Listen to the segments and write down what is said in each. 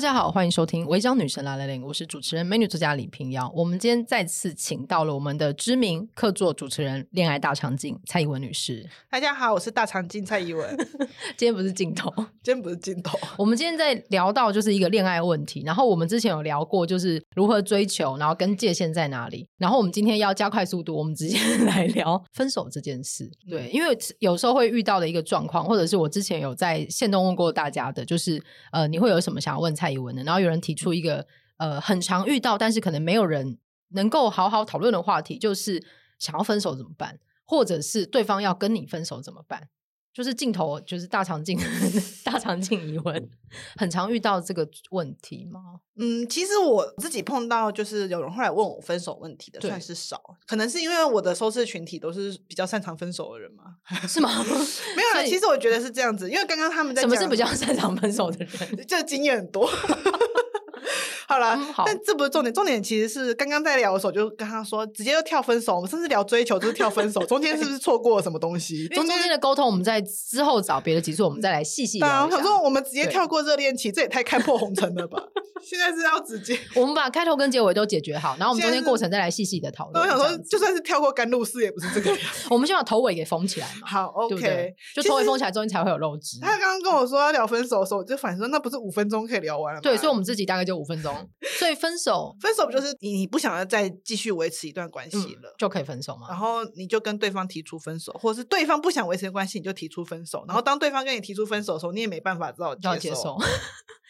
大家好，欢迎收听《违章女神来了》，我是主持人美女作家李平瑶。我们今天再次请到了我们的知名客座主持人、恋爱大长今蔡依文女士。大家好，我是大长今蔡依文。今天不是镜头，今天不是镜头。我们今天在聊到就是一个恋爱问题，然后我们之前有聊过就是如何追求，然后跟界限在哪里。然后我们今天要加快速度，我们直接来聊分手这件事。对，因为有时候会遇到的一个状况，或者是我之前有在线动问过大家的，就是呃，你会有什么想要问？蔡宜文的，然后有人提出一个呃很常遇到，但是可能没有人能够好好讨论的话题，就是想要分手怎么办，或者是对方要跟你分手怎么办？就是镜头，就是大长镜，大长镜疑问，很常遇到这个问题吗？嗯，其实我自己碰到，就是有人后来问我分手问题的，算是少，可能是因为我的收视群体都是比较擅长分手的人嘛，是吗？没有啦，其实我觉得是这样子，因为刚刚他们在讲什么是比较擅长分手的人，就经验很多。好了，嗯、但这不是重点，重点其实是刚刚在聊的时候就跟他说，直接就跳分手。我们甚至聊追求就是跳分手，中间是不是错过了什么东西？中间的沟通，我们在之后找别的集数，我们再来细细聊。对啊，我想说我们直接跳过热恋期，这也太看破红尘了吧？现在是要直接，我们把开头跟结尾都解决好，然后我们中间过程再来细细的讨论。我想说，就算是跳过甘露寺，也不是这个样。我们先把头尾给封起来嘛。好，OK，对对就头尾封起来，中间才会有肉汁。他刚刚跟我说要聊分手的时候，我就反正说那不是五分钟可以聊完了吗？对，所以我们自己大概就五分钟。所以分。手，分手不就是你你不想要再继续维持一段关系了，嗯，就可以分手吗？然后你就跟对方提出分手，或者是对方不想维持关系，你就提出分手。然后当对方跟你提出分手的时候，你也没办法知道要接受。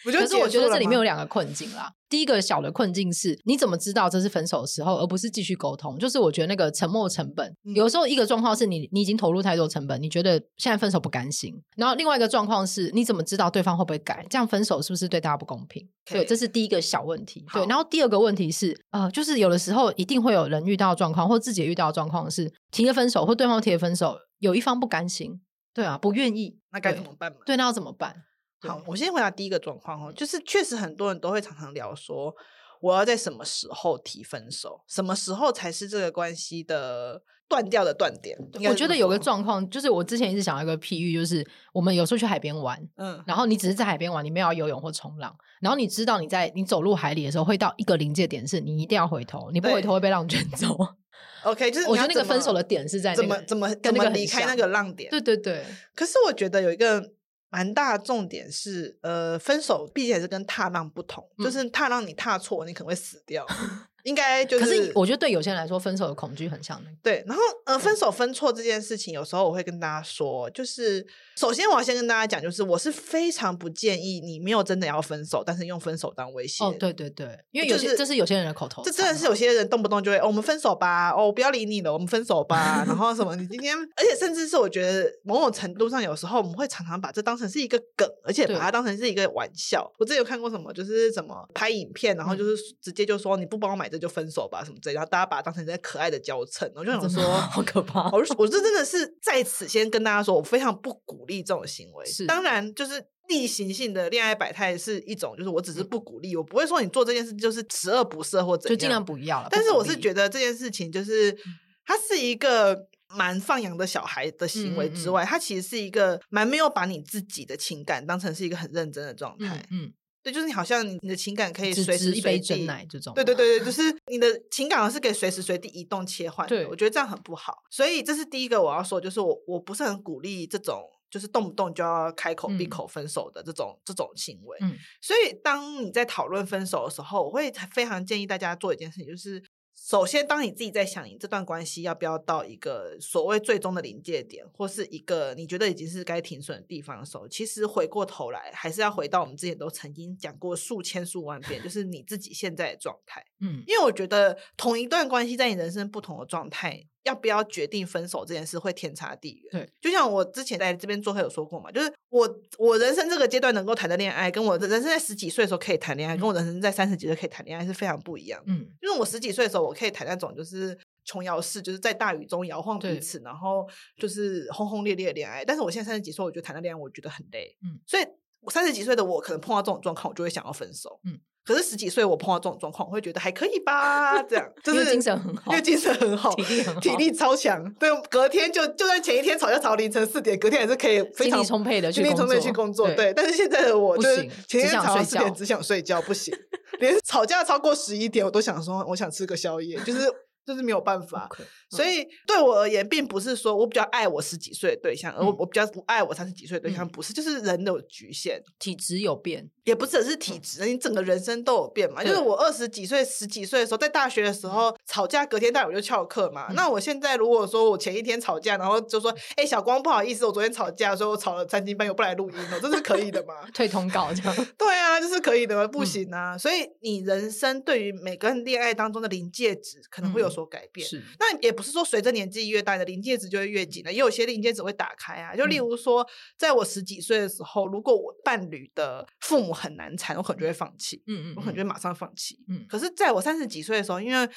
我觉得，可是我觉得这里面有两个困境啦。第一个小的困境是，你怎么知道这是分手的时候，而不是继续沟通？就是我觉得那个沉默成本，嗯、有时候一个状况是你你已经投入太多成本，你觉得现在分手不甘心。然后另外一个状况是，你怎么知道对方会不会改？这样分手是不是对大家不公平对，这是第一个小问题。对，然后第二个问题是，呃，就是有的时候一定会有人遇到状况，或自己也遇到状况是提了分手，或对方提了分手，有一方不甘心，对啊，不愿意，那该怎么办嘛？对，那要怎么办？好，我先回答第一个状况哦，就是确实很多人都会常常聊说，我要在什么时候提分手，什么时候才是这个关系的断掉的断点。我觉得有个状况，就是我之前一直想要一个譬喻，就是我们有时候去海边玩，嗯，然后你只是在海边玩，你没有要游泳或冲浪，然后你知道你在你走入海里的时候会到一个临界点，是你一定要回头，你不回头会被浪卷走。OK，就是我觉得那个分手的点是在、那个、怎么怎么跟那个离开那个浪点。对对对，可是我觉得有一个。蛮大的重点是，呃，分手毕竟还是跟踏浪不同，嗯、就是踏浪你踏错，你可能会死掉。应该就是，可是我觉得对有些人来说，分手的恐惧很像那个。对，然后呃，分手分错这件事情，有时候我会跟大家说，就是首先我要先跟大家讲，就是我是非常不建议你没有真的要分手，但是用分手当威胁。哦，对对对，因为有些、就是、这是有些人的口头，这真的是有些人动不动就会，哦，我们分手吧，哦，我不要理你了，我们分手吧，然后什么，你今天，而且甚至是我觉得某种程度上，有时候我们会常常把这当成是一个梗，而且把它当成是一个玩笑。我之前有看过什么，就是什么拍影片，然后就是直接就说你不帮我买这就分手吧什么之类。然后大家把它当成在可爱的娇嗔，我就想说好可怕。我我这真的是在此先跟大家说，我非常不鼓励这种行为。是，当然就是例行性的恋爱百态是一种，就是我只是不鼓励，嗯、我不会说你做这件事就是十恶不赦或怎样，就尽量不要了。但是我是觉得这件事情就是它是一个蛮放养的小孩的行为之外，嗯嗯，它其实是一个蛮没有把你自己的情感当成是一个很认真的状态。嗯。嗯对，就是你好像你的情感可以随时随地，一杯珍奶这种。对对对对，就是你的情感是可以随时随地移动切换的。对，我觉得这样很不好。所以这是第一个我要说，就是我我不是很鼓励这种，就是动不动就要开口闭口分手的这种、嗯、这种行为。嗯。所以当你在讨论分手的时候，我会非常建议大家做一件事情，就是。首先，当你自己在想你这段关系要不要到一个所谓最终的临界点，或是一个你觉得已经是该停损的地方的时候，其实回过头来还是要回到我们之前都曾经讲过数千数万遍，就是你自己现在的状态。嗯，因为我觉得同一段关系在你人生不同的状态。要不要决定分手这件事会天差地远。对，就像我之前在这边做客有说过嘛，就是我我人生这个阶段能够谈的恋爱，跟我的人生在十几岁的时候可以谈恋爱，跟我人生在三十几岁可以谈恋爱是非常不一样。嗯，因为我十几岁的时候我可以谈那种就是琼瑶式，就是在大雨中摇晃彼此，然后就是轰轰烈烈的恋爱。但是我现在三十几岁，我觉得谈的恋爱我觉得很累。嗯，所以我三十几岁的我可能碰到这种状况，我就会想要分手。嗯，可是十几岁我碰到这种状况，我会觉得还可以吧，这样 就是精神很好，因为精神很好，体力很好，体力超强。对，隔天就就算前一天吵架吵到凌晨四点，隔天还是可以非常充沛的精力充沛去工作。对，但是现在的我就是前天吵到四点只想睡觉，不行，连吵架超过十一点我都想说我想吃个宵夜，就是。就是没有办法所以对我而言，并不是说我比较爱我十几岁的对象，嗯、而我我比较不爱我三十几岁的对象，不是，就是人都有局限，体质有变，也不只是体质，你整个人生都有变嘛。就是我二十几岁、十几岁的时候，在大学的时候吵架，隔天大我就翘课嘛。那我现在如果说我前一天吵架，然后就说，哎，小光不好意思，我昨天吵架，所以我吵了三更半夜，我不来录音了，这是可以的吗？退通告这样？对啊，这是可以的吗？不行啊。所以你人生对于每个人恋爱当中的临界值可能会有所改变。是。那也不是说随着年纪越大，你的临界值就会越紧了，也有些临界值会打开啊。就例如说，在我十几岁的时候，如果我伴侣的父母很难缠，我可能就会放弃。嗯嗯，我可能就会马上放弃。嗯，可是在我三十几岁的时候，因为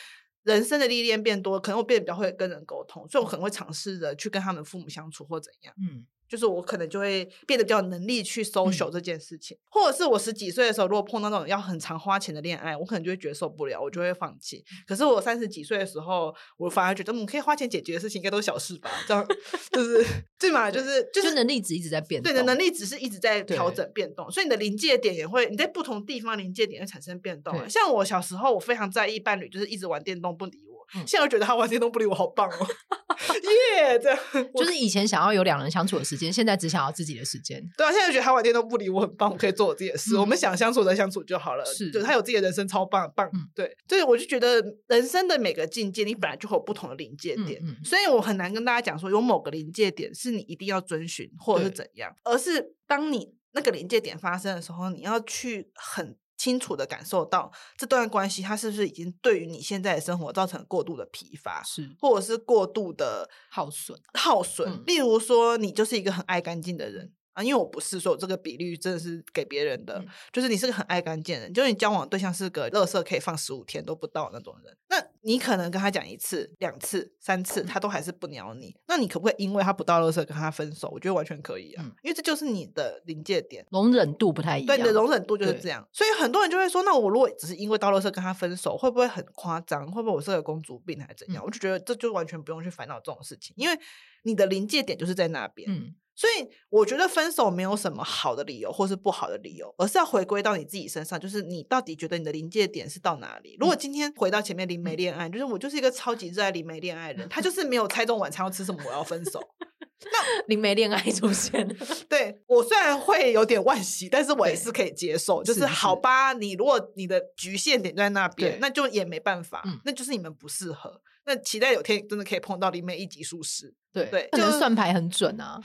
人生的历练变多，可能我变得比较会跟人沟通，所以我可能会尝试着去跟他们父母相处或怎样。嗯。就是我可能就会变得比较有能力去 social 这件事情，嗯、或者是我十几岁的时候，如果碰到那种要很常花钱的恋爱，我可能就会觉得受不了，我就会放弃。可是我三十几岁的时候，我反而觉得，嗯，可以花钱解决的事情应该都是小事吧？这样就是对嘛？就是就是就能力值一直在变动，对的，能力值是一直在调整变动，所以你的临界点也会你在不同地方临界点会产生变动。像我小时候，我非常在意伴侣，就是一直玩电动不理我。现在我觉得他玩电动不理我，好棒哦！耶，这样就是以前想要有两人相处的时间，现在只想要自己的时间。对啊，现在觉得他玩电动不理我很棒，我可以做我自己的事。我们想相处再相处就好了。是，就他有自己的人生，超棒棒。对，所以我就觉得人生的每个境界，你本来就会有不同的临界点。所以我很难跟大家讲说有某个临界点是你一定要遵循或者是怎样，而是当你那个临界点发生的时候，你要去很。清楚的感受到这段关系，它是不是已经对于你现在的生活造成过度的疲乏，是，或者是过度的耗损？耗损。嗯、例如说，你就是一个很爱干净的人。啊，因为我不是说这个比率真的是给别人的，嗯、就是你是个很爱干净的人，就是你交往对象是个垃圾可以放十五天都不到那种人，那你可能跟他讲一次、两次、三次，他都还是不鸟你，那你可不可以因为他不到垃圾跟他分手？我觉得完全可以啊，嗯、因为这就是你的临界点，容忍度不太一样，对，你的容忍度就是这样，所以很多人就会说，那我如果只是因为到垃圾跟他分手，会不会很夸张？会不会我是个公主病还是怎样？嗯、我就觉得这就完全不用去烦恼这种事情，因为你的临界点就是在那边。嗯所以我觉得分手没有什么好的理由或是不好的理由，而是要回归到你自己身上，就是你到底觉得你的临界点是到哪里？如果今天回到前面林梅恋爱，就是我就是一个超级热爱林梅恋爱的人，他就是没有猜中晚餐要吃什么，我要分手。那 林梅恋爱出现了，对，我虽然会有点惋惜，但是我也是可以接受。就是好吧，你如果你的局限点在那边，那就也没办法，那就是你们不适合。那期待有天真的可以碰到林梅一级术士，对对，可能算牌很准啊。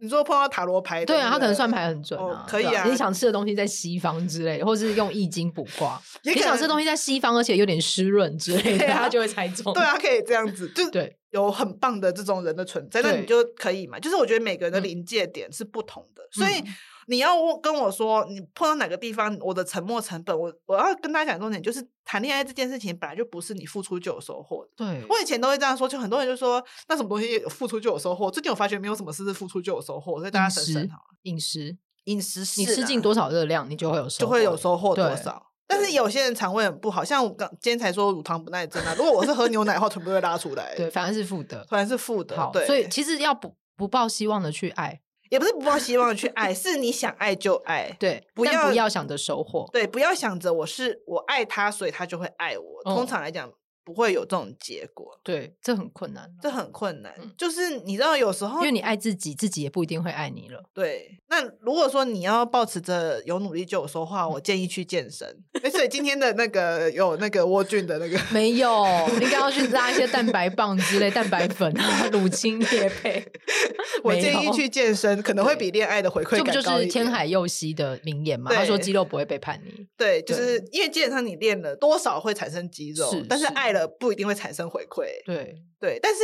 你说碰到塔罗牌，对啊，他可能算牌很准啊，可以啊。你想吃的东西在西方之类，或是用易经卜卦，你想吃的东西在西方，而且有点湿润之类的，他就会猜中。对啊，可以这样子，就对，有很棒的这种人的存在，那你就可以嘛。就是我觉得每个人的临界点是不同的，所以。你要跟我说，你碰到哪个地方，我的沉没成本，我我要跟大家讲重点，就是谈恋爱这件事情本来就不是你付出就有收获的。对，我以前都会这样说，就很多人就说，那什么东西付出就有收获？最近我发觉没有什么事是付出就有收获，所以大家省省好了。饮食，饮食，你吃进多少热量，你就会有收，就会有收获多少。但是有些人肠胃很不好，像我刚今天才说乳糖不耐症啊，如果我是喝牛奶的话，全部会拉出来。对，反而是负的，反而是负的。好，对，所以其实要不不抱希望的去爱。也不是不抱希望去爱，是你想爱就爱，对，不要不要想着收获，对，不要想着我是我爱他，所以他就会爱我。通常来讲。不会有这种结果，对，这很困难，这很困难。嗯、就是你知道，有时候因为你爱自己，自己也不一定会爱你了。对，那如果说你要保持着有努力就有收获，我建议去健身。哎，所以今天的那个有那个沃俊的那个没有，你刚要去拉一些蛋白棒之类、蛋白粉啊、乳清业配。我建议去健身，可能会比恋爱的回馈。这不就是天海佑希的名言嘛？他说肌肉不会背叛你。对，就是因为基本上你练了多少会产生肌肉，是但是爱了不一定会产生回馈。对对，但是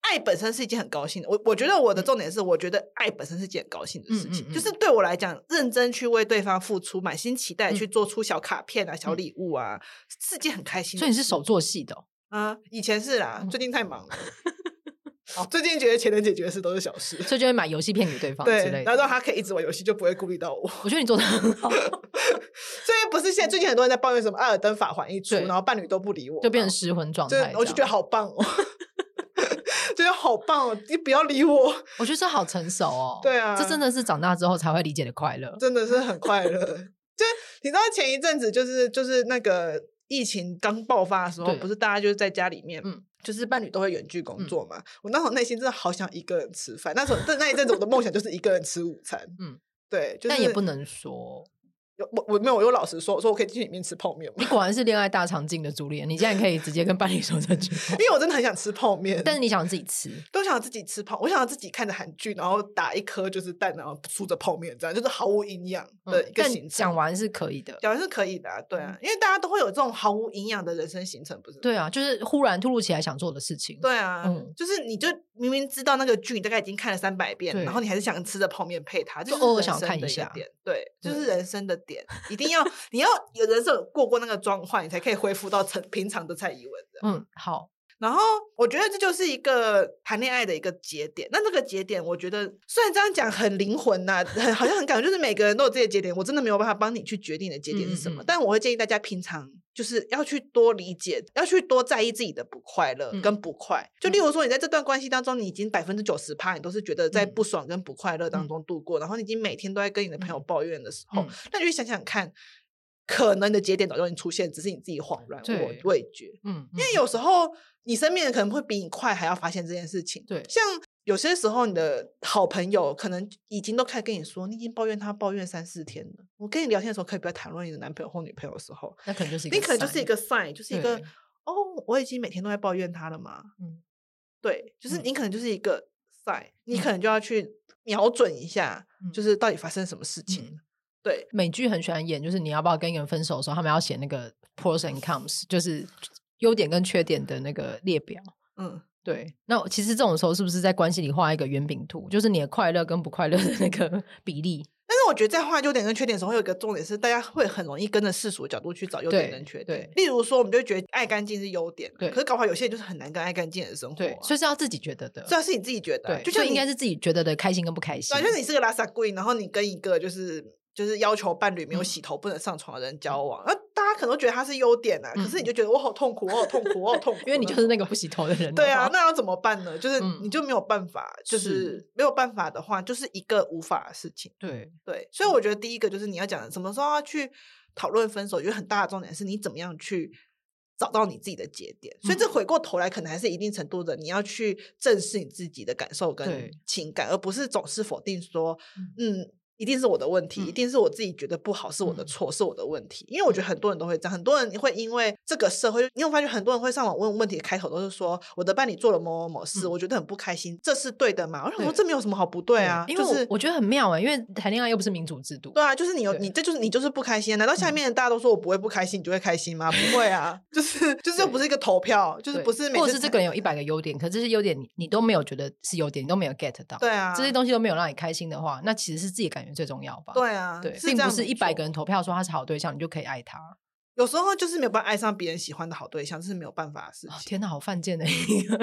爱本身是一件很高兴的。我我觉得我的重点是，我觉得爱本身是件很高兴的事情。嗯嗯嗯，就是对我来讲，认真去为对方付出，满心期待去做出小卡片啊、嗯、小礼物啊，是件很开心的。所以你是手作戏的？哦？啊，以前是啦，最近太忙了。哦、最近觉得钱能解决的事都是小事，所以就会买游戏片给对方之类的，然后让他可以一直玩游戏，就不会顾虑到我。我觉得你做的很好。所以不是现在最近很多人在抱怨什么《艾尔登法环》一出，然后伴侣都不理我，就变成失魂状态。我就觉得好棒哦，觉得好棒哦，你不要理我。我觉得这好成熟哦。对啊，这真的是长大之后才会理解的快乐，真的是很快乐。就你知道前一阵子就是就是那个疫情刚爆发的时候，不是大家就是在家里面，嗯。就是伴侣都会远距工作嘛，嗯、我那时候内心真的好想一个人吃饭。那时候，那那一阵子我的梦想就是一个人吃午餐。嗯，对，就是、但也不能说，我我没有，我有老实说，我说我可以进去里面吃泡面。你果然是恋爱大长镜的朱丽叶，你现在可以直接跟伴侣说这句话。因为我真的很想吃泡面，但是你想自己吃，都想自己吃泡，我想要自己看着韩剧，然后打一颗就是蛋，然后梳着泡面，这样就是毫无营养的一个行程。讲、嗯、完是可以的，讲完是可以的、啊，对啊，因为大家都会有这种毫无营养的人生行程，不是？对啊，就是忽然突如其来想做的事情。对啊，嗯，就是你就明明知道那个剧你大概已经看了三百遍，然后你还是想吃着泡面配它，就是偶尔想看一下。对，就是人生的点，一定要。你要有人生过过那个状况，你才可以恢复到成平常的蔡依文的。嗯，好。然后我觉得这就是一个谈恋爱的一个节点。那这个节点，我觉得虽然这样讲很灵魂呐、啊，很好像很感觉，就是每个人都有自己的节点。我真的没有办法帮你去决定你的节点是什么。嗯嗯，但我会建议大家平常就是要去多理解，要去多在意自己的不快乐跟不快。嗯、就例如说，你在这段关系当中，你已经百分之九十趴，你都是觉得在不爽跟不快乐当中度过，嗯、然后你已经每天都在跟你的朋友抱怨的时候，那就去想想看。可能的节点早就已经出现，只是你自己慌乱，我味觉。嗯，因为有时候你身边人可能会比你快，还要发现这件事情。对，像有些时候你的好朋友可能已经都开始跟你说，你已经抱怨他抱怨三四天了。我跟你聊天的时候，可以不要谈论你的男朋友或女朋友的时候，那可能就是一个你可能就是一个 sign，就是一个哦，我已经每天都在抱怨他了嘛。嗯，对，就是你可能就是一个 sign，你可能就要去瞄准一下，就是到底发生什么事情。对，美剧很喜欢演，就是你要不要跟一个人分手的时候，他们要写那个 pros and cons，就是优点跟缺点的那个列表。嗯，对。那其实这种时候是不是在关系里画一个圆饼图，就是你的快乐跟不快乐的那个比例？但是我觉得在画优点跟缺点的时候，会有一个重点是，大家会很容易跟着世俗的角度去找优点跟缺点。例如说，我们就会觉得爱干净是优点，对。可是搞不好有些人就是很难跟爱干净的生活。对，所以是要自己觉得的，主要是你自己觉得。对，就像应该是自己觉得的开心跟不开心。对，就是你是个拉萨贵，然后你跟一个就是。就是要求伴侣没有洗头不能上床的人交往，那、嗯、大家可能都觉得他是优点啊，嗯、可是你就觉得我好痛苦，我好痛苦，我好痛苦，因为你就是那个不洗头的人。对啊，那要怎么办呢？就是你就没有办法，嗯、就是没有办法的话，就是一个无法的事情。对对，所以我觉得第一个就是你要讲的什么时候要去讨论分手，我觉得很大的重点是你怎么样去找到你自己的节点。所以这回过头来，可能还是一定程度的你要去正视你自己的感受跟情感，而不是总是否定说嗯。一定是我的问题，嗯、一定是我自己觉得不好，是我的错，嗯、是我的问题。因为我觉得很多人都会这样，很多人会因为这个社会，你有发觉很多人会上网问问题，开头都是说我的伴侣做了某某某事，嗯、我觉得很不开心，这是对的吗？我想说这没有什么好不对啊，对就是我觉得很妙哎，因为谈恋爱又不是民主制度。对啊，就是你有你这就是你就是不开心，难道下面大家都说我不会不开心，你就会开心吗？不会啊，就是就是又不是一个投票，就是不是或者是这个人有一百个优点，可这些优点你你都没有觉得是优点，你都没有 get 到，对啊，这些东西都没有让你开心的话，那其实是自己感觉最重要吧？对。啊，对，并不是一百个人投票说他是好对象，你就可以爱他。有时候就是没有办法爱上别人喜欢的好对象，这是没有办法的事情。天哪，好犯贱的一个。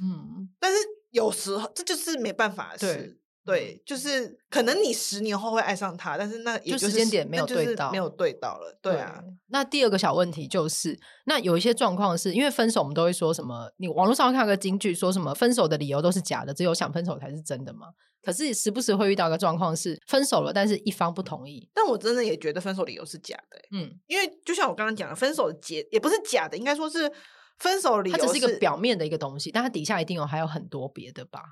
嗯，但是有时候这就是没办法的事。对，就是可能你十年后会爱上他，但是那也就是时间点没有对到，没有对到了。对啊。那第二个小问题就是，那有一些状况是因为分手，我们都会说什么？你网络上会看个金句，说什么分手的理由都是假的，只有想分手才是真的吗？可是时不时会遇到一个状况是分手了，但是一方不同意。但我真的也觉得分手理由是假的，嗯，因为就像我刚刚讲的，分手的结也不是假的，应该说是分手理由，它只是一个表面的一个东西，但它底下一定有还有很多别的吧？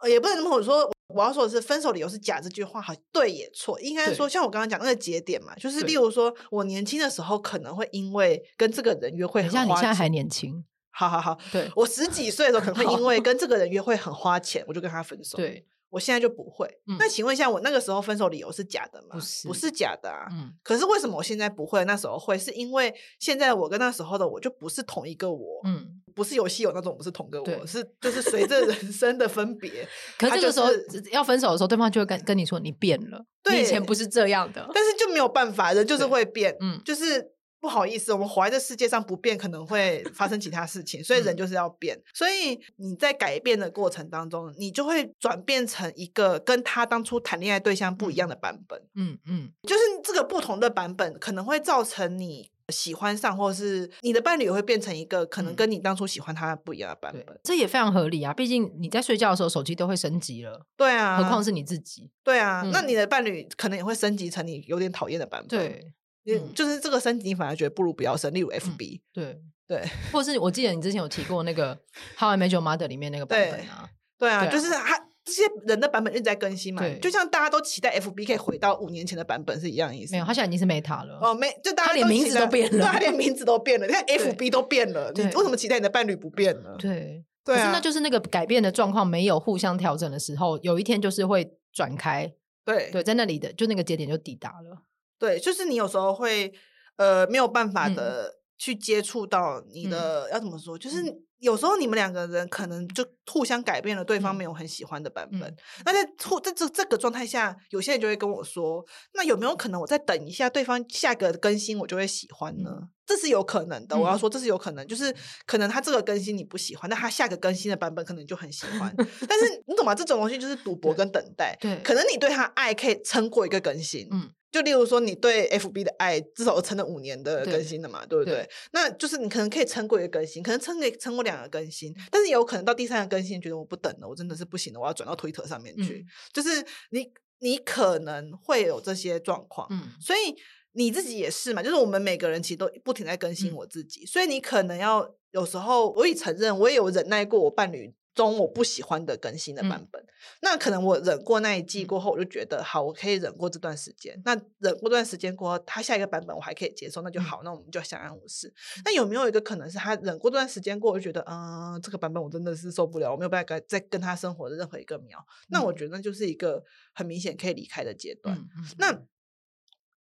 呃，也不能这么说。我要说的是，分手理由是假这句话，好对也错，应该说像我刚刚讲那个节点嘛，就是例如说我年轻的时候可能会因为跟这个人约会很花钱，像你现在还年轻，好好好，对，我十几岁的时候可能会因为跟这个人约会很花钱，我就跟他分手，对。我现在就不会。嗯、那请问一下，我那个时候分手理由是假的吗？不是，不是假的啊。嗯。可是为什么我现在不会？那时候会，是因为现在我跟那时候的我就不是同一个我。嗯。不是游戏有那种不是同个我，是就是随着人 生的分别。可是这个时候、就是、要分手的时候，对方就会跟跟你说你变了，对你以前不是这样的。但是就没有办法，人就是会变。嗯。就是不好意思，我们活在这世界上不变，可能会发生其他事情，所以人就是要变。嗯、所以你在改变的过程当中，你就会转变成一个跟他当初谈恋爱对象不一样的版本。嗯嗯，就是这个不同的版本可能会造成你喜欢上，或者是你的伴侣也会变成一个可能跟你当初喜欢他不一样的版本。这也非常合理啊，毕竟你在睡觉的时候手机都会升级了。对啊，何况是你自己。对啊，嗯、那你的伴侣可能也会升级成你有点讨厌的版本。对。嗯，就是这个升级，你反而觉得不如不要升。例如 FB，、嗯、对对，或者是我记得你之前有提过那个 《How I Met Your Mother》里面那个版本啊，对，对啊，就是他这些人的版本一直在更新嘛，对，就像大家都期待 FB 可以回到五年前的版本是一样的意思。没有，他现在已经是 Meta 了。哦，没，就大家连名字都变了，对，他连名字都变了，你看 FB 都变了，你为什么期待你的伴侣不变呢？对，对啊，可是那就是那个改变的状况没有互相调整的时候，有一天就是会转开。对对，在那里的就那个节点就抵达了。对，就是你有时候会。呃，没有办法的去接触到你的，嗯、要怎么说？就是有时候你们两个人可能就互相改变了对方没有很喜欢的版本。嗯、那在在这这个状态下，有些人就会跟我说：“那有没有可能我再等一下，对方下个更新我就会喜欢呢？”嗯、这是有可能的。我要说这是有可能，就是可能他这个更新你不喜欢，那他下个更新的版本可能就很喜欢。但是你懂吗？这种东西就是赌博跟等待。对，可能你对他爱可以撑过一个更新。嗯。就例如说，你对 FB 的爱至少撑了五年的更新了嘛，对，对不对？对，那就是你可能可以撑过一个更新，可能撑撑过两个更新，但是也有可能到第三个更新，觉得我不等了，我真的是不行了，我要转到 Twitter 上面去。嗯、就是你，你可能会有这些状况，嗯，所以你自己也是嘛，就是我们每个人其实都不停在更新我自己，嗯、所以你可能要有时候，我也承认，我也有忍耐过我伴侣。中我不喜欢的更新的版本，嗯、那可能我忍过那一季过后，我就觉得好，我可以忍过这段时间。那忍过这段时间过后，他下一个版本我还可以接受，那就好，嗯、那我们就相安无事。那有没有一个可能是他忍过这段时间过后，就觉得嗯，这个版本我真的是受不了，我没有办法再跟他生活的任何一个秒。嗯、那我觉得那就是一个很明显可以离开的阶段。那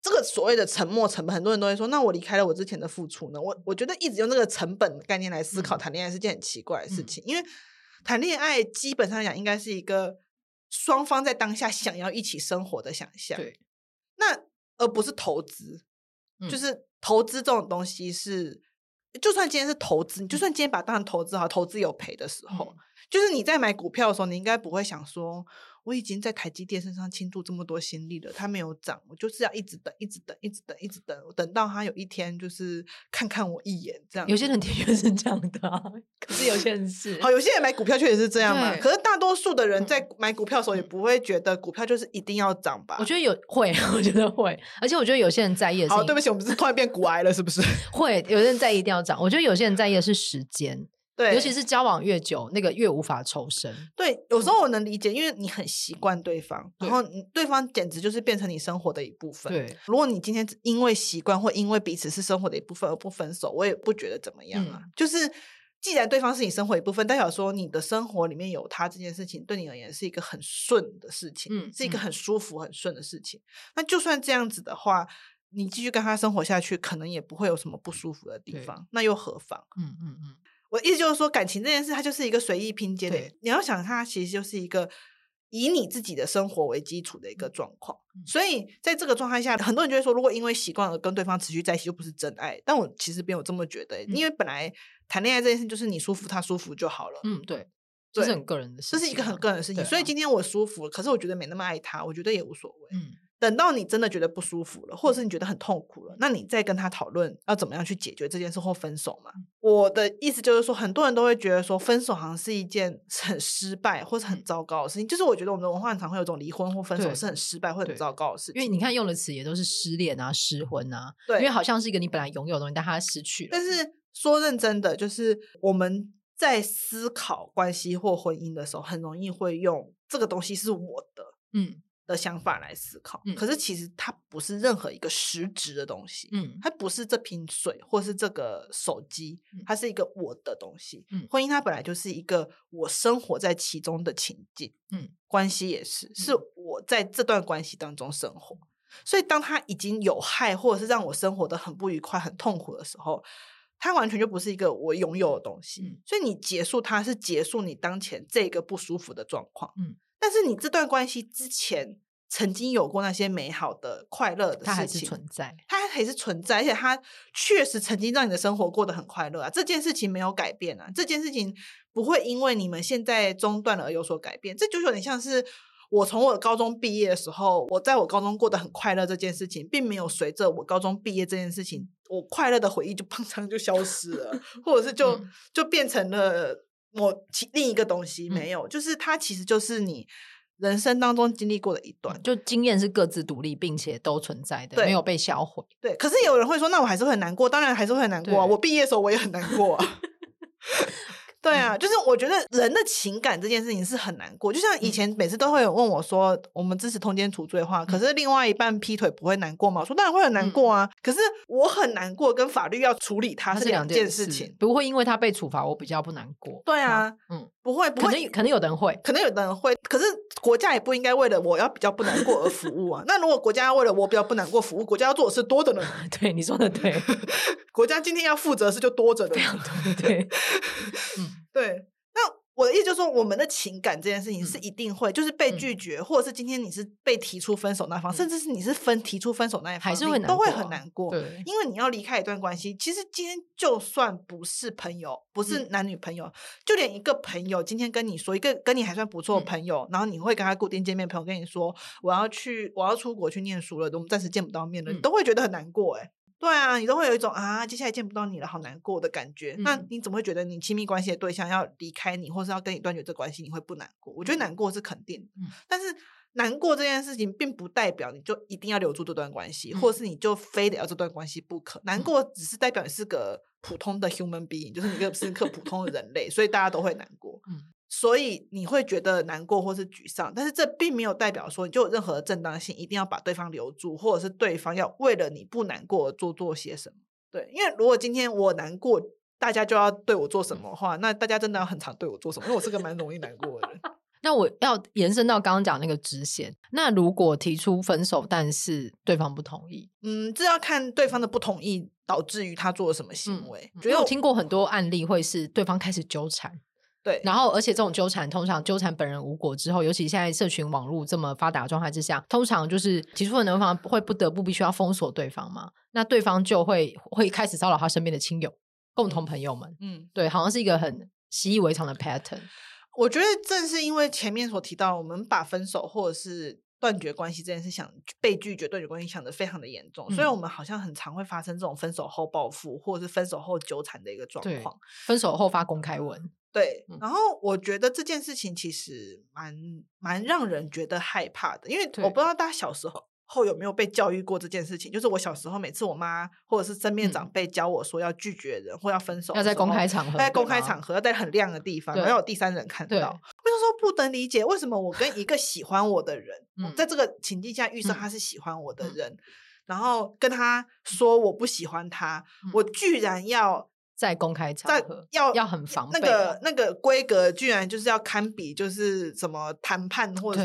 这个所谓的沉默成本，很多人都会说，那我离开了我之前的付出呢？我我觉得一直用这个成本概念来思考谈恋爱是件很奇怪的事情，嗯、因为。谈恋爱基本上讲，应该是一个双方在当下想要一起生活的想象。对，那而不是投资，嗯、就是投资这种东西是，就算今天是投资，你就算今天把它当成投资好，投资有赔的时候，嗯、就是你在买股票的时候，你应该不会想说。我已经在台积电身上倾注这么多心力了，它没有涨，我就是要一直等，一直等，一直等，一直等，等到它有一天就是看看我一眼这样。有些人的确是这样的，啊，可是有些人是好，有些人买股票确实是这样嘛。可是大多数的人在买股票的时候也不会觉得股票就是一定要涨吧？我觉得有会，我觉得会，而且我觉得有些人在意的是，好，对不起，我们是突然变股癌了，是不是？会，有些人在意一定要涨。我觉得有些人在意的是时间。对，尤其是交往越久，那个越无法抽身。对，有时候我能理解，因为你很习惯对方，对然后对方简直就是变成你生活的一部分。对，如果你今天因为习惯或因为彼此是生活的一部分而不分手，我也不觉得怎么样啊。嗯、就是既然对方是你生活一部分，代表说你的生活里面有他这件事情，对你而言是一个很顺的事情，嗯，是一个很舒服、很顺的事情。嗯、那就算这样子的话，你继续跟他生活下去，可能也不会有什么不舒服的地方。那又何妨？嗯嗯嗯。我意思就是说，感情这件事，它就是一个随意拼接的。对你要想，它其实就是一个以你自己的生活为基础的一个状况。嗯、所以，在这个状态下，很多人就会说，如果因为习惯而跟对方持续在一起，就不是真爱。但我其实没有这么觉得，嗯、因为本来谈恋爱这件事，就是你舒服，他舒服就好了。嗯，对，这是很个人的事情，这是一个很个人的事情。啊、所以今天我舒服，可是我觉得没那么爱他，我觉得也无所谓。嗯。等到你真的觉得不舒服了，或者是你觉得很痛苦了，那你再跟他讨论要怎么样去解决这件事或分手嘛。我的意思就是说，很多人都会觉得说分手好像是一件很失败或是很糟糕的事情。就是我觉得我们的文化很常会有种离婚或分手是很失败或者很糟糕的事情。因为你看用的词也都是失恋啊、失婚啊，对，因为好像是一个你本来拥有的东西，但它失去了。但是说认真的，就是我们在思考关系或婚姻的时候，很容易会用这个东西是我的，嗯。的想法来思考，嗯、可是其实它不是任何一个实质的东西，嗯，它不是这瓶水或是这个手机，嗯、它是一个我的东西，嗯，婚姻它本来就是一个我生活在其中的情境，嗯，关系也是，是我在这段关系当中生活，嗯、所以当它已经有害或者是让我生活得很不愉快、很痛苦的时候，它完全就不是一个我拥有的东西，嗯、所以你结束它是结束你当前这个不舒服的状况，嗯。但是你这段关系之前曾经有过那些美好的、快乐的事情，它还是存在，它还是存在，而且它确实曾经让你的生活过得很快乐啊。这件事情没有改变啊，这件事情不会因为你们现在中断了而有所改变。这就有点像是我从我高中毕业的时候，我在我高中过得很快乐这件事情，并没有随着我高中毕业这件事情，我快乐的回忆就 砰砰就消失了，或者是就就变成了我其另一个东西。没有，就是它其实就是你。人生当中经历过的一段，就经验是各自独立，并且都存在的，没有被销毁。对，可是有人会说，那我还是会很难过，当然还是会很难过啊。我毕业的时候我也很难过啊。对啊，就是我觉得人的情感这件事情是很难过。就像以前每次都会有问我说，我们支持通奸除罪化，可是另外一半劈腿不会难过吗？我说当然会很难过啊。可是我很难过，跟法律要处理它是两件事情，不会因为他被处罚，我比较不难过。对啊，嗯，不会，不会，可能可能有的人会，可能有的人会。可是国家也不应该为了我要比较不难过而服务啊。那如果国家要为了我比较不难过服务，国家要做的事多的呢？对，你说的对，国家今天要负责的事就多着的，对，嗯，对。那我的意思就是说，我们的情感这件事情是一定会，就是被拒绝，或者是今天你是被提出分手那方，甚至是你是分提出分手那一方，还是会都会很难过。对，因为你要离开一段关系，其实今天就算不是朋友，不是男女朋友，就连一个朋友今天跟你说，一个跟你还算不错的朋友，然后你会跟他固定见面，朋友跟你说我要去，我要出国去念书了，我们暂时见不到面了，你都会觉得很难过哎。对啊，你都会有一种啊，接下来见不到你了，好难过的感觉。嗯、那你怎么会觉得你亲密关系的对象要离开你，或是要跟你断绝这关系，你会不难过？我觉得难过是肯定的，嗯、但是难过这件事情并不代表你就一定要留住这段关系，嗯、或是你就非得要这段关系不可。难过只是代表你是个普通的 human being，就是你个是个普通的人类，所以大家都会难过。嗯所以你会觉得难过或是沮丧，但是这并没有代表说你就有任何的正当性，一定要把对方留住，或者是对方要为了你不难过而做做些什么。对，因为如果今天我难过，大家就要对我做什么的话，那大家真的要很常对我做什么？因为我是个蛮容易难过的人。那我要延伸到刚刚讲那个直线，那如果提出分手，但是对方不同意，嗯，这要看对方的不同意导致于他做了什么行为。嗯，因为我听过很多案例，会是对方开始纠缠。对，然后而且这种纠缠通常纠缠本人无果之后，尤其现在社群网络这么发达的状态之下，通常就是提出的那方会不得不必须要封锁对方嘛，那对方就会会开始骚扰他身边的亲友、共同朋友们。嗯，对，好像是一个很习以为常的 pattern。我觉得正是因为前面所提到，我们把分手或者是断绝关系这件事想被拒绝、断绝关系想的非常的严重，嗯、所以我们好像很常会发生这种分手后报复或者是分手后纠缠的一个状况。分手后发公开文。对，然后我觉得这件事情其实蛮蛮让人觉得害怕的，因为我不知道大家小时候后有没有被教育过这件事情。就是我小时候，每次我妈或者是身边长辈教我说要拒绝人或要分手，要在公开场合，在公开场合要在很亮的地方，要有第三人看到。我就说不能理解，为什么我跟一个喜欢我的人，在这个情境下预设他是喜欢我的人，然后跟他说我不喜欢他，我居然要。在公开场合要要很防备，那个那个规格居然就是要堪比就是什么谈判或者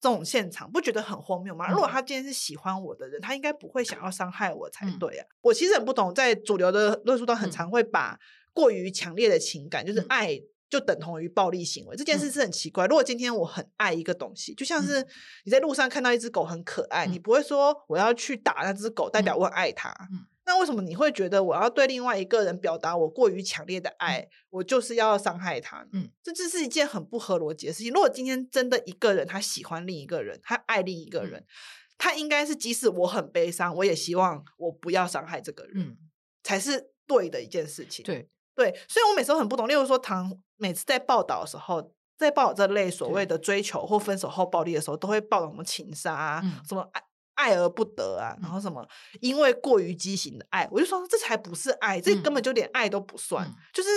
这种现场，不觉得很荒谬吗？如果他今天是喜欢我的人，他应该不会想要伤害我才对啊！我其实很不懂，在主流的论述都很常会把过于强烈的情感，就是爱就等同于暴力行为，这件事是很奇怪。如果今天我很爱一个东西，就像是你在路上看到一只狗很可爱，你不会说我要去打那只狗，代表我很爱它。那为什么你会觉得我要对另外一个人表达我过于强烈的爱，嗯、我就是要伤害他？嗯，这这是一件很不合逻辑的事情。如果今天真的一个人他喜欢另一个人，他爱另一个人，嗯、他应该是即使我很悲伤，我也希望我不要伤害这个人，嗯、才是对的一件事情。对对，所以我每次都很不懂。例如说，唐每次在报道的时候，在报道这类所谓的追求或分手后暴力的时候，都会报道什么情杀啊，嗯、什么爱。爱而不得啊，然后什么？因为过于畸形的爱，我就说这才不是爱，这根本就连爱都不算。嗯、就是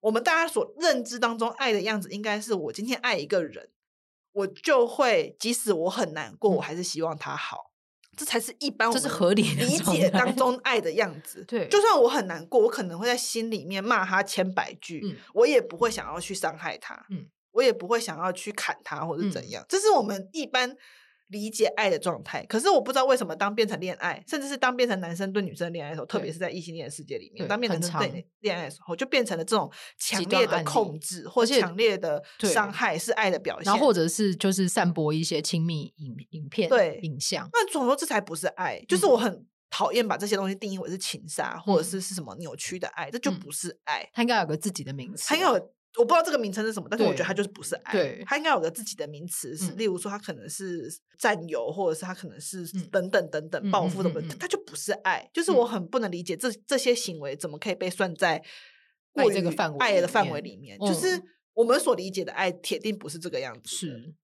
我们大家所认知当中爱的样子，应该是我今天爱一个人，我就会即使我很难过，我还是希望他好，嗯、这才是一般这是合理理解当中爱的样子。对，就算我很难过，我可能会在心里面骂他千百句，嗯、我也不会想要去伤害他，嗯、我也不会想要去砍他或者怎样。嗯、这是我们一般。理解爱的状态。可是我不知道为什么，当变成恋爱，甚至是当变成男生对女生恋爱的时候，特别是在异性恋的世界里面，当变成对恋爱的时候，就变成了这种强烈的控制或强烈的伤害是爱的表现，然后或者是就是散播一些亲密影影片、对影像。那总说这才不是爱，就是我很。讨厌把这些东西定义为是情杀，或者是是什么扭曲的爱，嗯、这就不是爱。他应该有个自己的名词。他应该有，我不知道这个名称是什么，但是我觉得它就是不是爱。对，他应该有个自己的名词，是、嗯、例如说他可能是占有，或者是他可能是等等等等报复的问题，他就不是爱。就是我很不能理解这这些行为怎么可以被算在爱这个范围爱的范围里面。就是我们所理解的爱，铁定不是这个样子。是。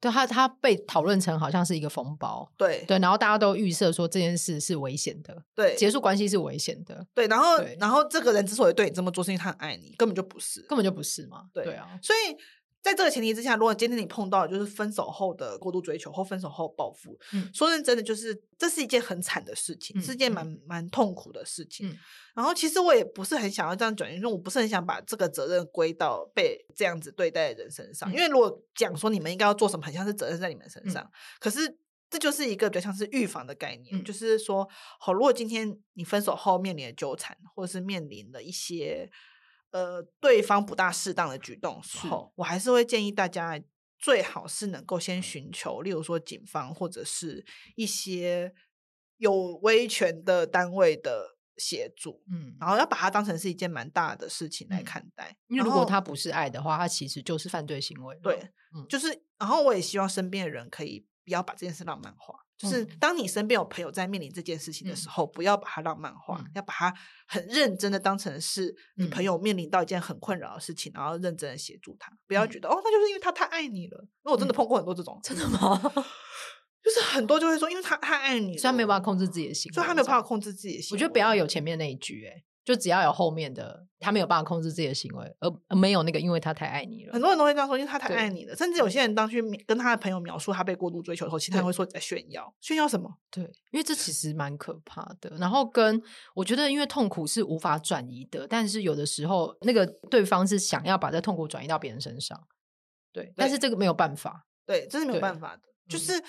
对他，他被讨论成好像是一个风暴，对。对，然后大家都预设说这件事是危险的，对，结束关系是危险的，对，然后然后这个人之所以对你这么做，是因为他很爱你，根本就不是，根本就不是嘛，对，对啊，所以。在这个前提之下，如果今天你碰到就是分手后的过度追求或分手后报复，嗯，说认真的，就是这是一件很惨的事情，嗯、是一件蛮、嗯、蛮痛苦的事情。嗯、然后其实我也不是很想要这样讲，因为我不是很想把这个责任归到被这样子对待的人身上。嗯、因为如果讲说你们应该要做什么，很像是责任在你们身上。嗯、可是这就是一个比较像是预防的概念，嗯、就是说，好，如果今天你分手后面临的纠缠，或者是面临了一些。呃，对方不大适当的举动时候，是我还是会建议大家最好是能够先寻求，例如说警方或者是一些有威权的单位的协助，嗯，然后要把它当成是一件蛮大的事情来看待。因为如果他不是爱的话，他其实就是犯罪行为。对，嗯，就是，然后我也希望身边的人可以不要把这件事浪漫化。就是当你身边有朋友在面临这件事情的时候，嗯、不要把它浪漫化，嗯、要把它很认真的当成是你朋友面临到一件很困扰的事情，嗯、然后认真的协助他。不要觉得、嗯、哦，那就是因为他太爱你了。因为我真的碰过很多这种，真的吗？就是很多就会说，因为他太爱你了，所以他没有办法控制自己的心，所以他没有办法控制自己的心。我觉得不要有前面那一句、欸，哎。就只要有后面的，他没有办法控制自己的行为，而没有那个，因为他太爱你了。很多人都会这样说，因为他太爱你了。甚至有些人当去跟他的朋友描述他被过度追求的时候，其实他会说你在炫耀。炫耀什么？对，因为这其实蛮可怕的。然后跟我觉得，因为痛苦是无法转移的，但是有的时候那个对方是想要把这痛苦转移到别人身上。对，对但是这个没有办法。对，这是没有办法的，就是。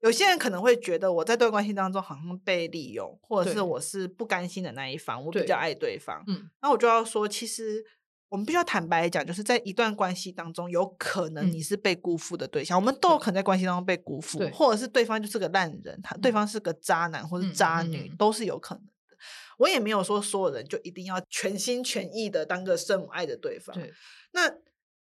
有些人可能会觉得我在对关系当中好像被利用，或者是我是不甘心的那一方，我比较爱对方。嗯，那我就要说，其实我们必须要坦白讲，就是在一段关系当中，有可能你是被辜负的对象，嗯、我们都有可能在关系当中被辜负，或者是对方就是个烂人，他对方是个渣男或者渣女，嗯、都是有可能的。我也没有说所有人就一定要全心全意的当个圣母爱着对方。对，那。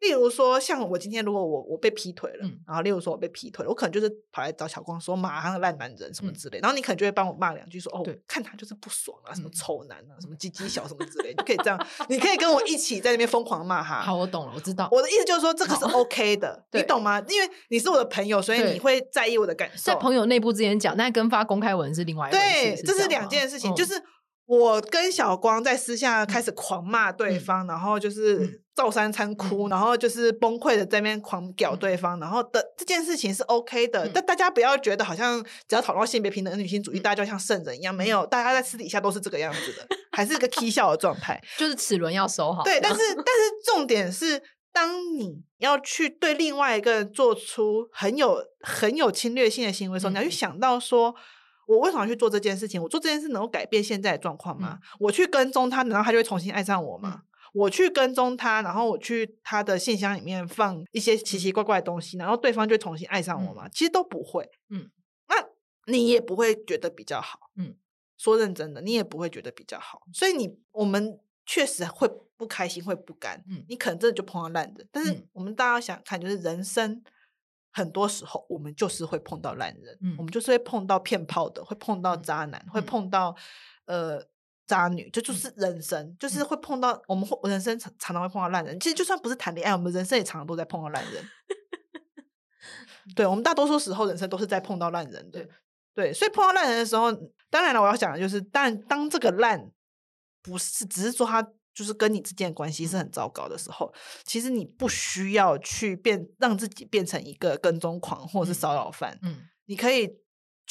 例如说，像我今天如果我我被劈腿了，嗯、然后例如说我被劈腿了，我可能就是跑来找小光说骂他个烂男人什么之类，嗯、然后你可能就会帮我骂两句说，说哦，看他就是不爽啊，什么丑男啊，嗯、什么鸡鸡小什么之类，你可以这样，你可以跟我一起在那边疯狂骂他。好，我懂了，我知道。我的意思就是说，这个是 OK 的，你懂吗？因为你是我的朋友，所以你会在意我的感受。在朋友内部之间讲，但跟发公开文是另外一回事。对，这是两件事情，嗯、就是。我跟小光在私下开始狂骂对方，嗯、然后就是照三餐哭，嗯、然后就是崩溃的在那边狂屌对方，嗯、然后的这件事情是 OK 的，嗯、但大家不要觉得好像只要讨论性别平等、女性主义，大家就像圣人一样，没有，大家在私底下都是这个样子的，还是一个 K 笑的状态，就是齿轮要收好。对，但是 但是重点是，当你要去对另外一个人做出很有很有侵略性的行为的时候，嗯、你要去想到说。我为什么要去做这件事情？我做这件事能够改变现在的状况吗？嗯、我去跟踪他，难道他就会重新爱上我吗？嗯、我去跟踪他，然后我去他的信箱里面放一些奇奇怪怪的东西，然后对方就重新爱上我嘛？嗯、其实都不会。嗯，那你也不会觉得比较好。嗯，说认真的，你也不会觉得比较好。所以你我们确实会不开心，会不甘。嗯，你可能真的就碰到烂人。但是我们大家要想看，就是人生。很多时候，我们就是会碰到烂人，嗯、我们就是会碰到骗炮的，会碰到渣男，嗯、会碰到呃渣女，这就，就是人生，嗯、就是会碰到我们会人生常常常会碰到烂人。其实就算不是谈恋爱，我们人生也常常都在碰到烂人。对，我们大多数时候人生都是在碰到烂人的。对，对，所以碰到烂人的时候，当然了，我要讲的就是，但当这个烂不是只是说他。就是跟你之间的关系是很糟糕的时候，其实你不需要去变，让自己变成一个跟踪狂或者是骚扰犯。嗯，你可以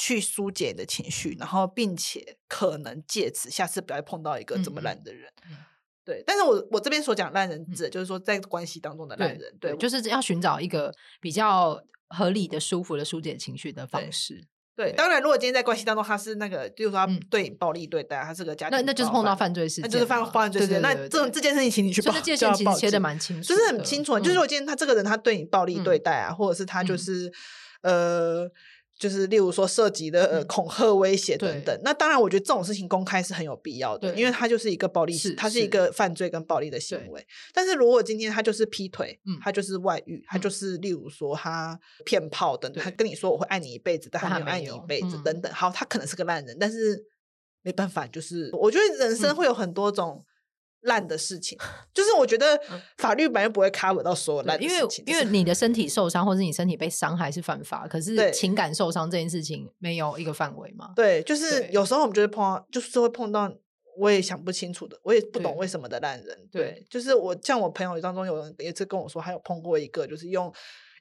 去疏解你的情绪，然后并且可能借此下次不要碰到一个这么烂的人。嗯，对，但是我我这边所讲烂人指的就是说在关系当中的烂人，对，对，就是要寻找一个比较合理的、舒服的疏解情绪的方式。对，当然，如果今天在关系当中，他是那个，就是说他对你暴力对待，他是个家庭，那那就是碰到犯罪事件，那就是犯犯罪事件。那这种这件事情，请你去报，就是界限其实切的蛮清楚，就是很清楚。就是如果今天他这个人他对你暴力对待啊，或者是他就是呃。就是例如说涉及的呃恐吓、威胁等等，那当然我觉得这种事情公开是很有必要的，因为他就是一个暴力，他是一个犯罪跟暴力的行为。但是如果今天他就是劈腿，他就是外遇，他就是例如说他骗炮等，他跟你说我会爱你一辈子，但他没有爱你一辈子等等，好，他可能是个烂人，但是没办法，就是我觉得人生会有很多种。烂的事情，就是我觉得法律本来不会 cover 到所有烂的事情，因为因为你的身体受伤或者你身体被伤害是犯法，可是情感受伤这件事情没有一个范围嘛？对，就是有时候我们就会碰到，就是会碰到我也想不清楚的，我也不懂为什么的烂人。对，对就是我像我朋友当中有人一次跟我说，他有碰过一个就是用。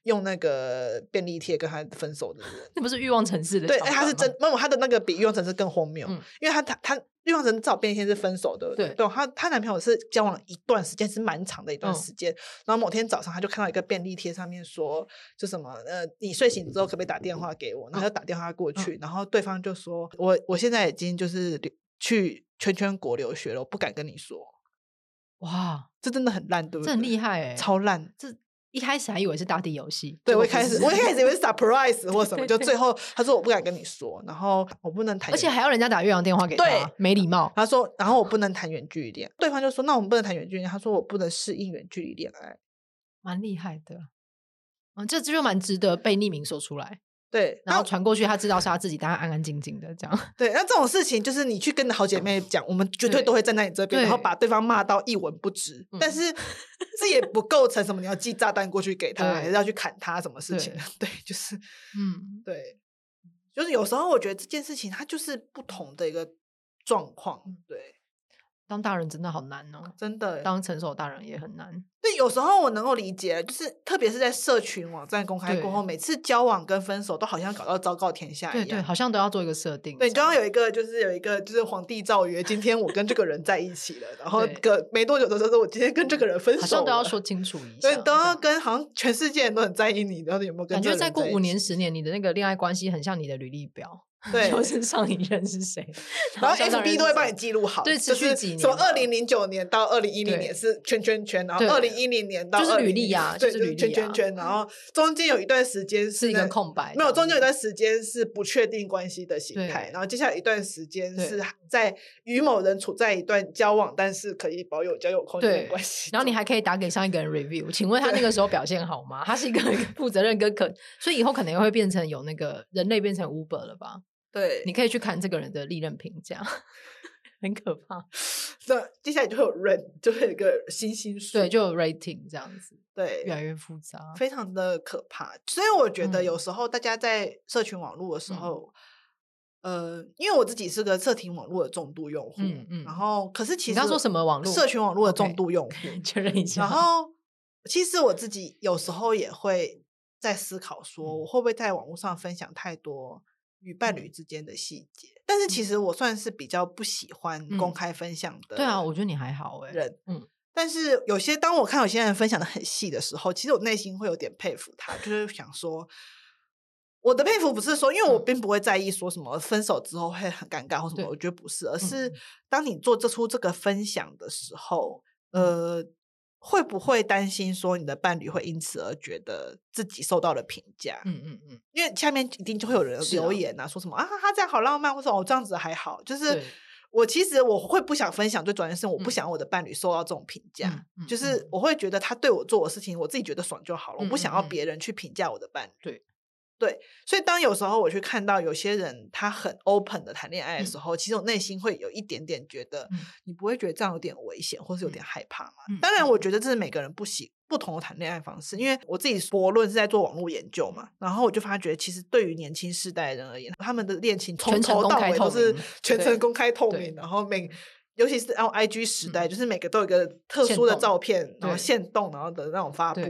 用那个便利贴跟他分手的人，那不是欲望城市的？对，他是真，没有他的那个比欲望城市更荒谬，嗯、因为他他他欲望城市找便利贴是分手的，对对，她她男朋友是交往一段时间，是蛮长的一段时间，嗯、然后某天早上她就看到一个便利贴上面说，就什么呃，你睡醒之后可不可以打电话给我？然后就打电话过去，嗯、然后对方就说，我我现在已经就是去圈圈国留学了，我不敢跟你说。哇，这真的很烂，对不对？这很厉害哎、欸，超烂，这。一开始还以为是大地游戏，对，我一开始我一开始以为是 surprise 或什么，就最后他说我不敢跟你说，然后我不能谈，而且还要人家打越洋电话给他，对，没礼貌。他说，然后我不能谈远距离恋，对方就说那我们不能谈远距离，他说我不能适应远距离恋爱，蛮厉害的，嗯，这这就蛮值得被匿名说出来。对，然后传过去，他知道是他自己，但他安安静静的这样。对，那这种事情就是你去跟好姐妹讲，我们绝对都会站在你这边，然后把对方骂到一文不值。但是这也不构成什么，你要寄炸弹过去给他，还是要去砍他，什么事情？对，就是，嗯，对，就是有时候我觉得这件事情它就是不同的一个状况。对，当大人真的好难哦，真的，当成熟大人也很难。对，有时候我能够理解，就是特别是在社群网站公开过后，每次交往跟分手都好像搞到昭告天下一样，对对，好像都要做一个设定。对，你刚刚有一个，就是有一个，就是皇帝诏曰，今天我跟这个人在一起了，然后隔没多久的时候，我今天跟这个人分手，好像都要说清楚一下，对，都要跟好像全世界人都很在意你，到底有没有跟？感觉再过五年十年，你的那个恋爱关系很像你的履历表。对，就是上一任是谁，然后 FB 都会帮你记录好，对，持续几年，从二零零九年到二零一零年是圈圈圈，然后二零一零年到就是履历啊，对，就是圈圈圈，然后中间有一段时间是一个空白，没有，中间有一段时间是不确定关系的形态，然后接下来一段时间是在与某人处在一段交往，但是可以保有交友空间的关系，然后你还可以打给上一个人 review，请问他那个时候表现好吗？他是一个 负责任跟可，所以以后可能会变成有那个人类变成 Uber 了吧？对，你可以去看这个人的历任评价，很可怕。那接下来就会有 rate，就会有一个星星数，对，就有 rating 这样子。对，越来越复杂，非常的可怕。所以我觉得有时候大家在社群网络的时候，嗯、呃，因为我自己是个社群网络的重度用户，嗯嗯，然后可是其实你刚说什么网络？社群网络的重度用户，确认一下。然后其实我自己有时候也会在思考，说我会不会在网络上分享太多。与伴侣之间的细节，嗯、但是其实我算是比较不喜欢公开分享的、嗯。对啊，我觉得你还好哎。人，嗯，但是有些当我看有些人分享的很细的时候，其实我内心会有点佩服他，就是想说，我的佩服不是说，因为我并不会在意说什么分手之后会很尴尬或什么，我觉得不是，而是当你做这出这个分享的时候，嗯、呃。会不会担心说你的伴侣会因此而觉得自己受到了评价？嗯嗯嗯，因为下面一定就会有人留言啊，说什么啊，他这样好浪漫，或者我这样子还好。就是我其实我会不想分享，最主要是我不想我的伴侣受到这种评价。就是我会觉得他对我做的事情，我自己觉得爽就好了，我不想要别人去评价我的伴侣。对。对，所以当有时候我去看到有些人他很 open 的谈恋爱的时候，嗯、其实我内心会有一点点觉得，嗯、你不会觉得这样有点危险，或是有点害怕吗？嗯、当然，我觉。得这是每个人不喜不同的谈恋爱方式，因为我自己博论是在做网络研究嘛，然后我就发觉，其实对于年轻世代的人而言，他们的恋情从头到尾都是全程公开透明，然。后每尤其是 L I G 时代，嗯、就是每个都有一个特殊的照片，然后限动，然后的那种发布。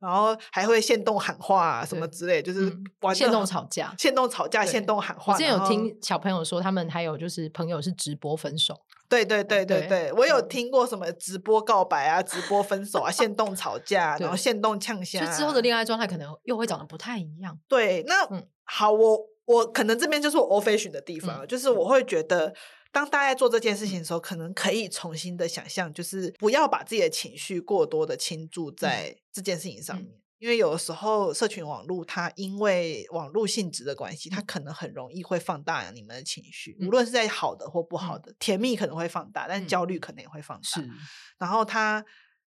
然后还会限动喊话啊，什么之类，就是限动吵架，限动吵架，限动喊。话。我之前有听小朋友说，他们还有就是朋友是直播分手，对对对对对，对我有听过什么直播告白啊，直播分手啊，限动吵架，然后。限动呛声，就之后的恋爱状态可能又会长得不太一样。对，那、嗯、好，我我可能这边就是我 fashion 的地方，嗯、就是我会觉得，当大家在做这件事情的时候，可能可以重新的想象，就是不要把自己的情绪过多的倾注在这件事情上面。因为有的时候，社群网络它因为网络性质的关系，它可能很容易会放大你们的情绪，无论是在好的或不好的，甜蜜可能会放大，但焦。虑可能也会放大。是，然后它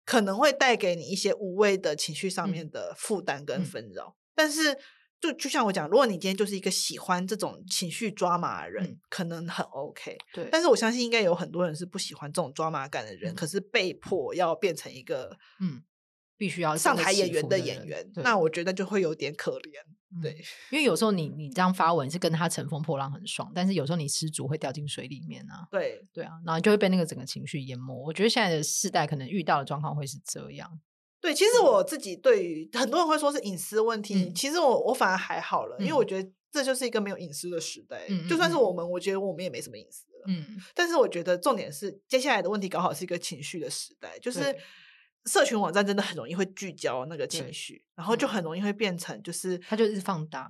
可能会带给你一些无谓的情绪上面的负担跟纷扰。但是，就就像我讲，如果你今天就是一个喜欢这种情绪抓马的人，可能很 OK。对，但是我相信应该有很多人是不喜欢这种抓马感的人，可是被迫要变成一个嗯。必须要上台演员的演员，那我觉得就会有点可怜。对，因为有时候你你这样发文是跟他乘风破浪很爽，但是有时候你失足会掉进水里面啊。对对啊，然后就会被那个整个情绪淹没。我觉得现在的世代可能遇到的状况会是这样。对，其实我自己对于很多人会说是隐私问题，其实我我反而还好了，因为我觉得这就是一个没有隐私的时代。就算是我们，我觉得我们也没什么隐私了。嗯，但是我觉得重点是接下来的问题，搞好是一个情绪的时代，就是。社群网站真的很容易会聚焦那个情绪，然后就很容易会变成就是它就一直放大。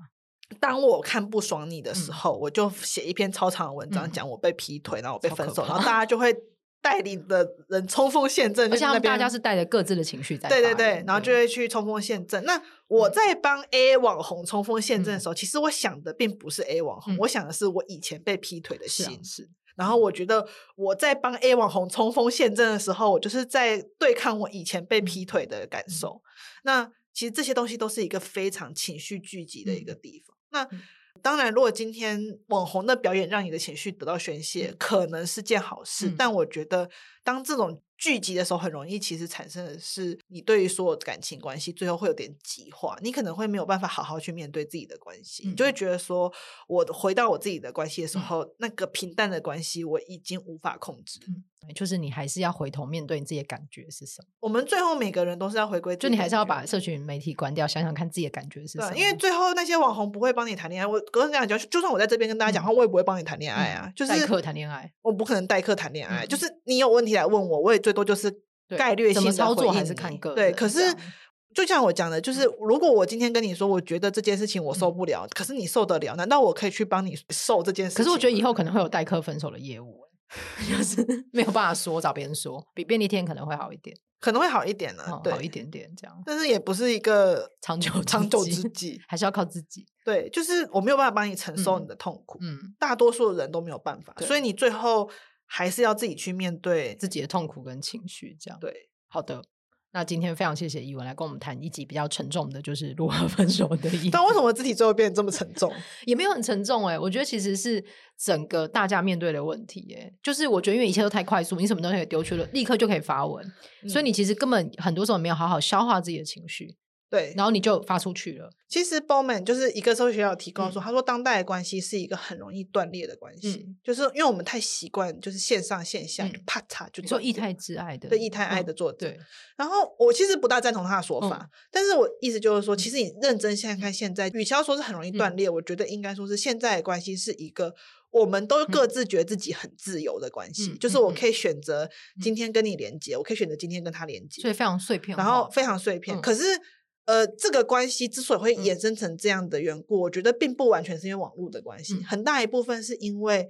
当我看不爽你的时候，我就写一篇超长的文章讲我被劈腿，然后我被分手，然后大家就会带领的人冲锋陷阵，而且大家是带着各自的情绪在。对对对，然后就会去冲锋陷阵。那我在帮 A 网红冲锋陷阵的时候，其实我想的并不是 A 网红，我想的是我以前被劈腿的心事。然后我觉得我在帮 A 网红冲锋陷阵的时候，我就是在对抗我以前被劈腿的感受。那其实这些东西都是一个非常情绪聚集的一个地方。那当然，如果今天网红的表演让你的情绪得到宣泄，可能是件好事。但我觉得，当这种聚集的时候，很容易其实产生的是，你对于所有感情关系最后会有点极化，你可能会没有办法好好去面对自己的关系，你就会觉得说，我回到我自己的关系的时候，那个平淡的关系我已经无法控制。就是你还是要回头面对你自己的感觉是什么？我们最后每个人都是要回归，就你还是要把社群媒体关掉，想想看自己的感觉是什么？因为最后那些网红不会帮你谈恋爱。我刚刚讲，就算我在这边跟大家讲话，我也不会帮你谈恋爱啊。就是代课谈恋爱，我不可能代课谈恋爱。就是你有问题来问我，我也最多就是概率性的操作还是看个对。可是就像我讲的，就是如果我今天跟你说，我觉得这件事情我受不了，可是你受得了，难道我可以去帮你受这件事？可是我觉得以后可能会有代客分手的业务。就是 没有办法说，找别人说，比便利店可能会好一点，可能会好一点呢、好一点点这样。但是也不是一个长久长久之计，还是要靠自己。对，就是我没有办法帮你承受你的痛苦，嗯，大多数的人都没有办法，所以你最后还是要自己去面对自己的痛苦跟情绪，这样。对，好的。那今天非常谢谢伊文来跟我们谈一集比较沉重的，就是如何 分手的议题。但为什么自己最后变得这么沉重？也没有很沉重哎、欸，我觉得其实是整个大家面对的问题哎、欸，就是我觉得因为一切都太快速，你什么东西丢去了，立刻就可以发文，嗯、所以你其实根本很多时候没有好好消化自己的情绪。对，然后你就发出去了。其实 Bowman 就是一个社会学家提供说，他说当代的关系是一个很容易断裂的关系，就是因为我们太习惯就是线上线下啪嚓就做异态之爱的，对异态爱的作者。对，然后我其实不大赞同他的说法，但是我意思就是说，其实你认真现在看。现在，与其要说是很容易断裂，我觉得应该说是现在的关系是一个我们都各。自觉得自己很自由的关系，就是我可以选择今天跟你连接，我可以选择今天跟他连接，所以非常碎片，然后非常碎片，可是。呃，这个关系之所以会衍生成这样的缘故，嗯、我觉得并不完全是因为网络的关系，嗯、很大一部分是因为，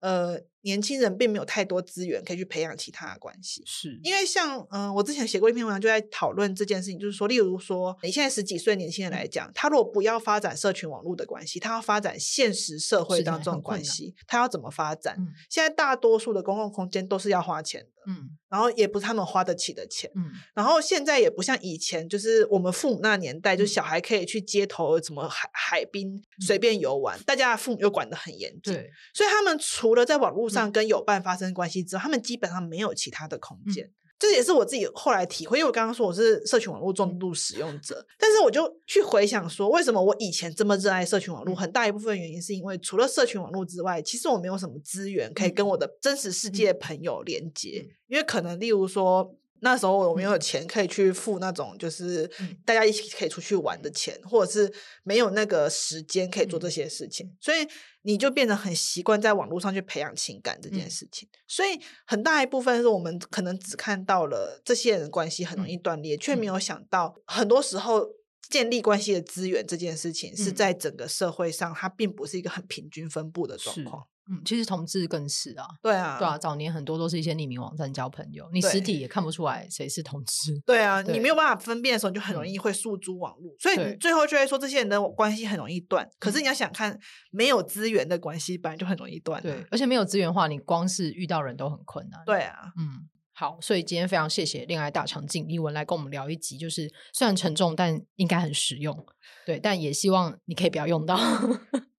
呃。年轻人并没有太多资源可以去培养其他的关系，是。因为像嗯、呃，我之前写过一篇文章，就在讨论这件事情，就是说，例如说，你现在十几岁年轻人来讲，他如果不要发展社群网络的关系，他要发展现实社会当中的关系，他要怎么发展？嗯、现在大多数的公共空间都是要花钱的，嗯，然后也不是他们花得起的钱，嗯，然后现在也不像以前，就是我们父母那年代，就是小孩可以去街头什么海海滨随便游玩，嗯、大家的父母又管得很严谨，对，所以他们除了在网络上跟友伴发生关系之后，他们基本上没有其他的空间。嗯、这也是我自己后来体会，因为我刚刚说我是社群网络重度使用者，但是我就去回想说，为什么我以前这么热爱社群网络？很大一部分原因是因为除了社群网络之外，其实我没有什么资源可以跟我的真实世界朋友连接，因为可能例如说。那时候我没有钱可以去付那种就是大家一起可以出去玩的钱，嗯、或者是没有那个时间可以做这些事情，嗯、所以你就变得很习惯在网络上去培养情感这件事情。嗯、所以很大一部分是我们可能只看到了这些人关系很容易断裂，却、嗯、没有想到很多时候建立关系的资源这件事情是在整个社会上它并不是一个很平均分布的状况。嗯，其实同志更是啊，对啊，对啊，早年很多都是一些匿名网站交朋友，你实体也看不出来谁是同志。对啊，对你没有办法分辨的时候，你就很容易会诉诸网络，嗯、所以你最后就会说这些人的关系很容易断。可是你要想看，没有资源的关系本来就很容易断。对，而且没有资源的话，你光是遇到人都很困难。对啊，嗯，好，所以今天非常谢谢恋爱大肠镜一文来跟我们聊一集，就是虽然沉重，但应该很实用。对，但也希望你可以不要用到。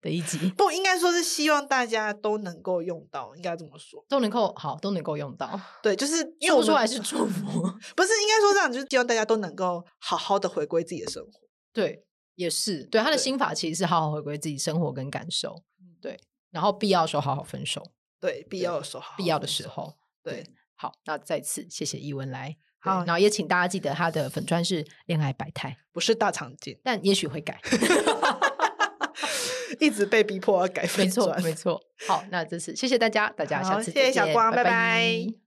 的一集不应该说是希望大家都能够用到，应该这么说，都能够好，都能够用到。对，就是因为我说出来是祝福，不是应该说这样，就是希望大家都能够好好的回归自己的生活。对，也是对他的心法，其实是好好回归自己生活跟感受。对，然后必要的时候好好分手。对，必要的时候，必要的时候，对。好，那再次谢谢一文来，好，然后也请大家记得他的粉砖是恋爱百态，不是大场景，但也许会改。一直被逼迫要改，没错没错。好，那这次谢谢大家，大家下次见，谢谢小光，拜拜。拜拜。